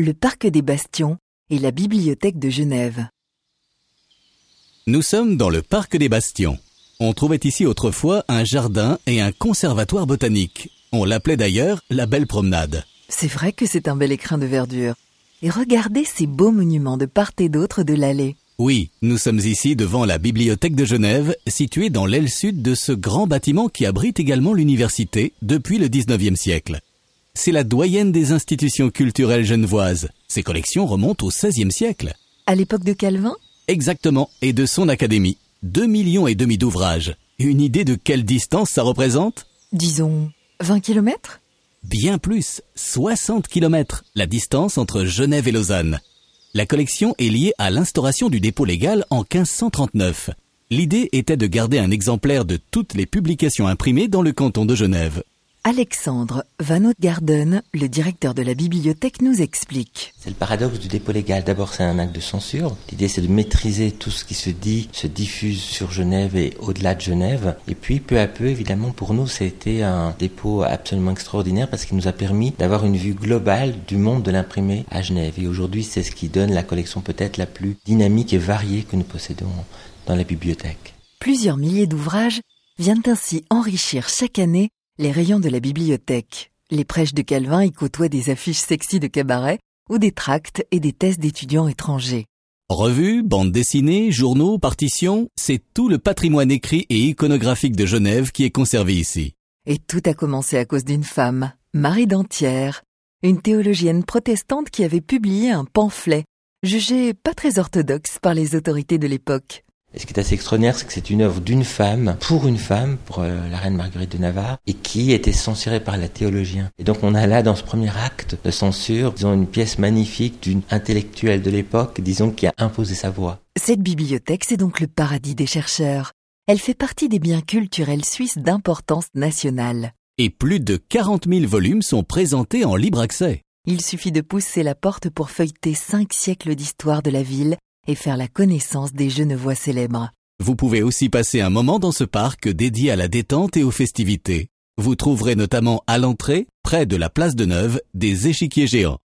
le Parc des Bastions et la Bibliothèque de Genève. Nous sommes dans le Parc des Bastions. On trouvait ici autrefois un jardin et un conservatoire botanique. On l'appelait d'ailleurs la Belle Promenade. C'est vrai que c'est un bel écrin de verdure. Et regardez ces beaux monuments de part et d'autre de l'allée. Oui, nous sommes ici devant la Bibliothèque de Genève, située dans l'aile sud de ce grand bâtiment qui abrite également l'université depuis le 19e siècle. C'est la doyenne des institutions culturelles genevoises. Ses collections remontent au XVIe siècle. À l'époque de Calvin? Exactement, et de son académie. Deux millions et demi d'ouvrages. Une idée de quelle distance ça représente? Disons 20 kilomètres? Bien plus, 60 kilomètres, la distance entre Genève et Lausanne. La collection est liée à l'instauration du dépôt légal en 1539. L'idée était de garder un exemplaire de toutes les publications imprimées dans le canton de Genève. Alexandre Van Garden, le directeur de la bibliothèque, nous explique. C'est le paradoxe du dépôt légal. D'abord, c'est un acte de censure. L'idée, c'est de maîtriser tout ce qui se dit, se diffuse sur Genève et au-delà de Genève. Et puis, peu à peu, évidemment, pour nous, c'était un dépôt absolument extraordinaire parce qu'il nous a permis d'avoir une vue globale du monde de l'imprimé à Genève. Et aujourd'hui, c'est ce qui donne la collection peut-être la plus dynamique et variée que nous possédons dans la bibliothèque. Plusieurs milliers d'ouvrages viennent ainsi enrichir chaque année les rayons de la bibliothèque. Les prêches de Calvin y côtoient des affiches sexy de cabaret ou des tracts et des thèses d'étudiants étrangers. Revues, bandes dessinées, journaux, partitions, c'est tout le patrimoine écrit et iconographique de Genève qui est conservé ici. Et tout a commencé à cause d'une femme, Marie Dantière, une théologienne protestante qui avait publié un pamphlet, jugé pas très orthodoxe par les autorités de l'époque. Et ce qui est assez extraordinaire, c'est que c'est une œuvre d'une femme, pour une femme, pour euh, la reine Marguerite de Navarre, et qui était censurée par la théologien. Et donc on a là, dans ce premier acte de censure, disons, une pièce magnifique d'une intellectuelle de l'époque, disons, qui a imposé sa voix. Cette bibliothèque, c'est donc le paradis des chercheurs. Elle fait partie des biens culturels suisses d'importance nationale. Et plus de 40 000 volumes sont présentés en libre accès. Il suffit de pousser la porte pour feuilleter cinq siècles d'histoire de la ville et faire la connaissance des Genevois célèbres. Vous pouvez aussi passer un moment dans ce parc dédié à la détente et aux festivités. Vous trouverez notamment à l'entrée, près de la place de Neuve, des échiquiers géants.